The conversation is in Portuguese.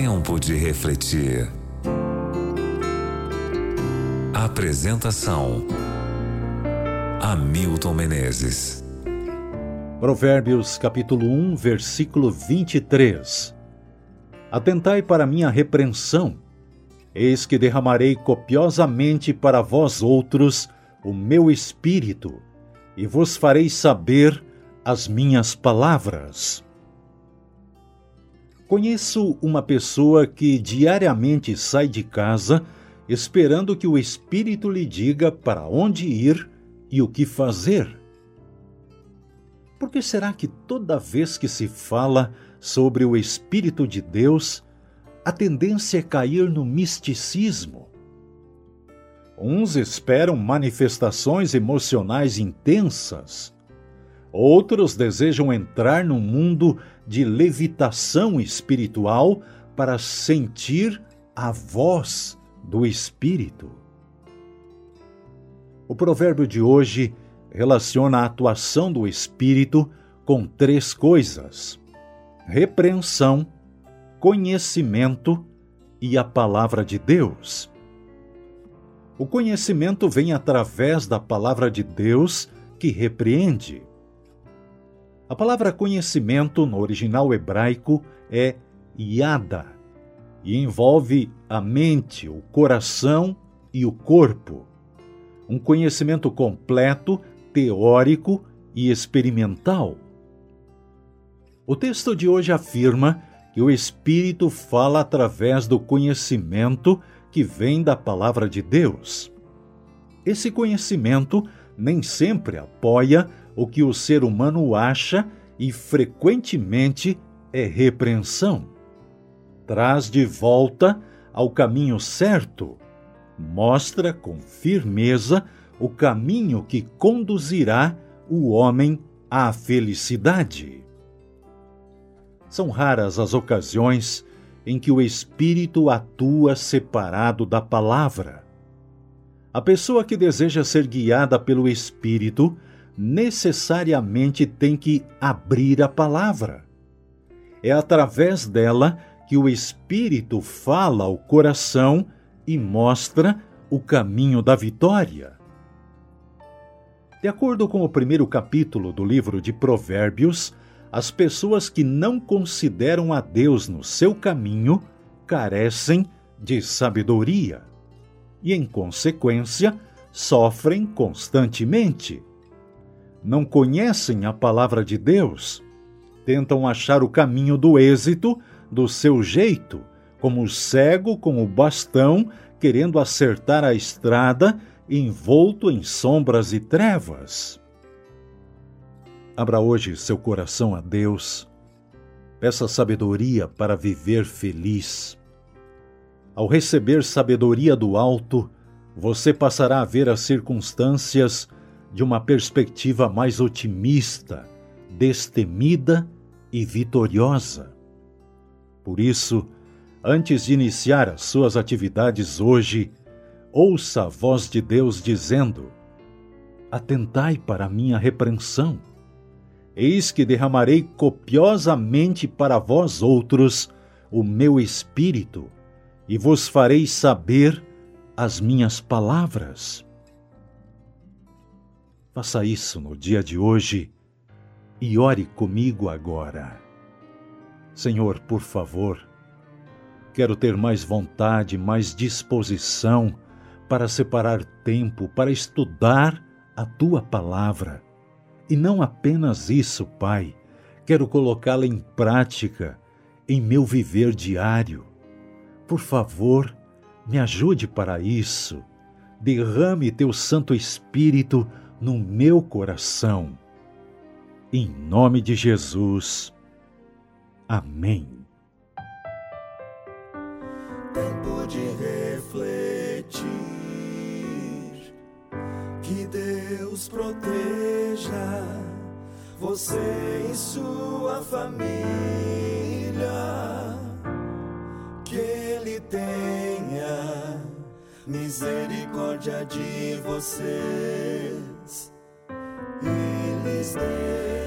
Tempo de refletir. Apresentação: Hamilton Menezes. Provérbios capítulo 1, versículo 23. Atentai para minha repreensão. Eis que derramarei copiosamente para vós outros o meu espírito, e vos farei saber as minhas palavras. Conheço uma pessoa que diariamente sai de casa esperando que o Espírito lhe diga para onde ir e o que fazer. Por que será que toda vez que se fala sobre o Espírito de Deus, a tendência é cair no misticismo? Uns esperam manifestações emocionais intensas, outros desejam entrar no mundo de levitação espiritual para sentir a voz do Espírito. O provérbio de hoje relaciona a atuação do Espírito com três coisas: repreensão, conhecimento e a palavra de Deus. O conhecimento vem através da palavra de Deus que repreende. A palavra conhecimento no original hebraico é yada e envolve a mente, o coração e o corpo. Um conhecimento completo, teórico e experimental. O texto de hoje afirma que o Espírito fala através do conhecimento que vem da palavra de Deus. Esse conhecimento nem sempre apoia o que o ser humano acha e frequentemente é repreensão. Traz de volta ao caminho certo, mostra com firmeza o caminho que conduzirá o homem à felicidade. São raras as ocasiões em que o espírito atua separado da palavra. A pessoa que deseja ser guiada pelo espírito necessariamente tem que abrir a palavra. É através dela que o espírito fala ao coração e mostra o caminho da vitória. De acordo com o primeiro capítulo do livro de Provérbios, as pessoas que não consideram a Deus no seu caminho carecem de sabedoria e, em consequência, sofrem constantemente. Não conhecem a palavra de Deus, tentam achar o caminho do êxito do seu jeito, como o cego com o bastão querendo acertar a estrada envolto em sombras e trevas. Abra hoje seu coração a Deus. Peça sabedoria para viver feliz. Ao receber sabedoria do alto, você passará a ver as circunstâncias de uma perspectiva mais otimista, destemida e vitoriosa. Por isso, antes de iniciar as suas atividades hoje, ouça a voz de Deus dizendo: Atentai para a minha repreensão Eis que derramarei copiosamente para vós outros o meu espírito, e vos farei saber as minhas palavras. Faça isso no dia de hoje e ore comigo agora. Senhor, por favor, quero ter mais vontade, mais disposição para separar tempo para estudar a tua palavra e não apenas isso, Pai, quero colocá-la em prática em meu viver diário. Por favor, me ajude para isso. Derrame teu Santo Espírito no meu coração. Em nome de Jesus. Amém. Tempo de refletir. Que Deus proteja você e sua família. Que Ele tenha misericórdia de vocês stay.